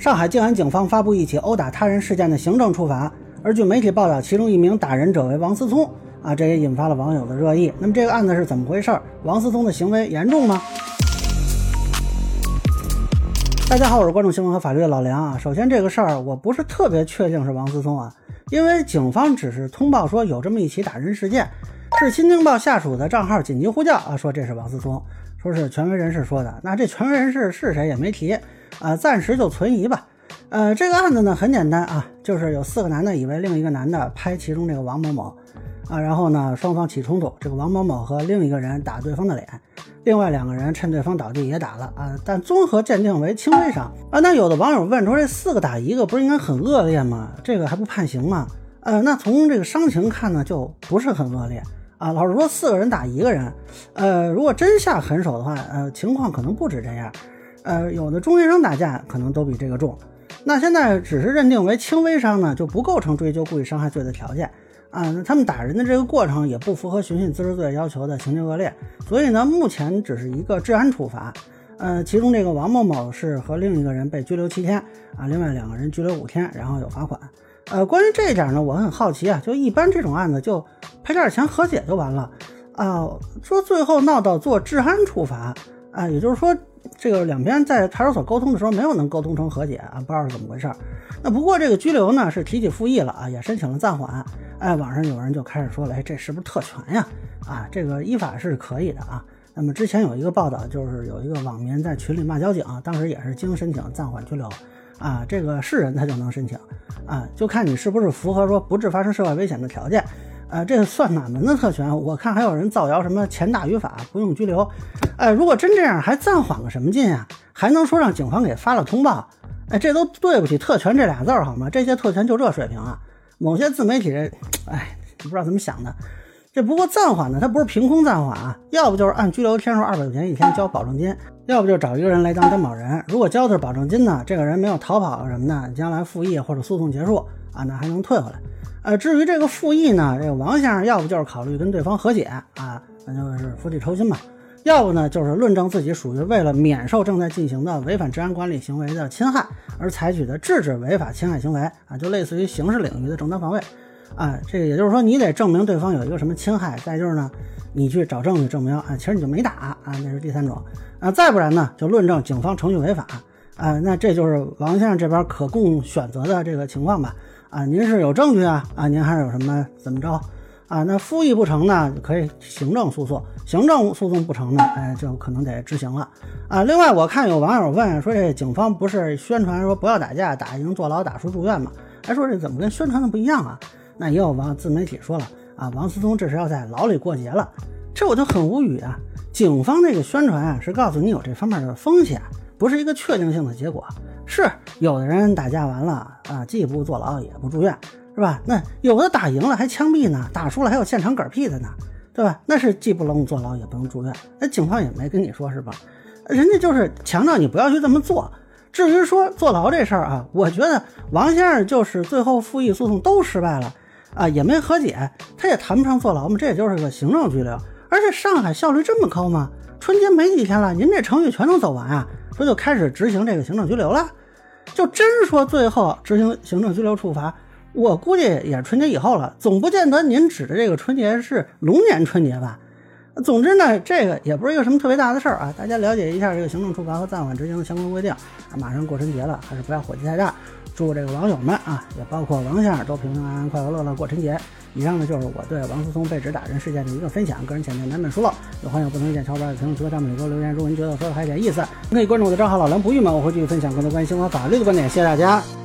上海静安警方发布一起殴打他人事件的行政处罚，而据媒体报道，其中一名打人者为王思聪啊，这也引发了网友的热议。那么这个案子是怎么回事？王思聪的行为严重吗？大家好，我是关注新闻和法律的老梁啊。首先，这个事儿我不是特别确定是王思聪啊，因为警方只是通报说有这么一起打人事件，是新京报下属的账号紧急呼叫啊，说这是王思聪，说是权威人士说的。那这权威人士是谁也没提啊，暂时就存疑吧。呃，这个案子呢很简单啊，就是有四个男的以为另一个男的拍其中这个王某某啊，然后呢双方起冲突，这个王某某和另一个人打对方的脸。另外两个人趁对方倒地也打了啊，但综合鉴定为轻微伤啊。那有的网友问说，这四个打一个不是应该很恶劣吗？这个还不判刑吗？呃，那从这个伤情看呢，就不是很恶劣啊。老实说，四个人打一个人，呃，如果真下狠手的话，呃，情况可能不止这样。呃，有的中学生打架可能都比这个重。那现在只是认定为轻微伤呢，就不构成追究故意伤害罪的条件。啊，那他们打人的这个过程也不符合寻衅滋事罪要求的情节恶劣，所以呢，目前只是一个治安处罚。呃，其中这个王某某是和另一个人被拘留七天，啊，另外两个人拘留五天，然后有罚款。呃，关于这一点呢，我很好奇啊，就一般这种案子就赔点钱和解就完了啊，说最后闹到做治安处罚啊，也就是说。这个两边在派出所沟通的时候没有能沟通成和解啊，不知道是怎么回事。那不过这个拘留呢是提起复议了啊，也申请了暂缓。哎，网上有人就开始说了，哎，这是不是特权呀？啊，这个依法是可以的啊。那么之前有一个报道，就是有一个网民在群里骂交警，当时也是经申请暂缓拘留啊，这个是人他就能申请啊，就看你是不是符合说不致发生社会危险的条件。呃，这算哪门子特权？我看还有人造谣什么钱大于法，不用拘留。哎，如果真这样，还暂缓个什么劲啊？还能说让警方给发了通报？哎，这都对不起特权这俩字儿好吗？这些特权就这水平啊？某些自媒体这，哎，不知道怎么想的。这不过暂缓呢，他不是凭空暂缓啊，要不就是按拘留天数二百块钱一天交保证金，要不就找一个人来当担保人。如果交的是保证金呢，这个人没有逃跑什么的，将来复议或者诉讼结束啊，那还能退回来。呃，至于这个复议呢，这个王先生要不就是考虑跟对方和解啊，那就是釜底抽薪嘛；要不呢，就是论证自己属于为了免受正在进行的违反治安管理行为的侵害而采取的制止违法侵害行为啊，就类似于刑事领域的正当防卫啊。这个也就是说，你得证明对方有一个什么侵害，再就是呢，你去找证据证明啊，其实你就没打啊，那是第三种啊。再不然呢，就论证警方程序违法啊，那这就是王先生这边可供选择的这个情况吧。啊，您是有证据啊？啊，您还是有什么怎么着？啊，那复议不成呢，可以行政诉讼；行政诉讼不成呢，哎，就可能得执行了。啊，另外我看有网友问说，这警方不是宣传说不要打架，打赢坐牢，打输住院吗？还说这怎么跟宣传的不一样啊？那也有网自媒体说了啊，王思聪这是要在牢里过节了，这我就很无语啊。警方那个宣传啊，是告诉你有这方面的风险，不是一个确定性的结果。是有的人打架完了啊，既不坐牢也不住院，是吧？那有的打赢了还枪毙呢，打输了还有现场嗝屁的呢，对吧？那是既不能坐牢也不能住院。那警方也没跟你说是吧？人家就是强调你不要去这么做。至于说坐牢这事儿啊，我觉得王先生就是最后复议诉讼都失败了啊，也没和解，他也谈不上坐牢嘛，这也就是个行政拘留。而且上海效率这么高吗？春节没几天了，您这程序全能走完啊？说就开始执行这个行政拘留了？就真说最后执行行政拘留处罚，我估计也是春节以后了，总不见得您指的这个春节是龙年春节吧？总之呢，这个也不是一个什么特别大的事儿啊，大家了解一下这个行政处罚和暂缓执行的相关规定。马上过春节了，还是不要火气太大。祝这个网友们啊，也包括王先生都平平安安、快快乐乐过春节。以上呢就是我对王思聪被指打人事件的一个分享，个人浅见难免疏漏，有欢迎不同意见，小伙伴在评论区和弹幕里给我留言。如果您觉得我说的还有点意思，可以关注我的账号老梁不郁闷，我会继续分享更多关于新闻法律的观点。谢谢大家。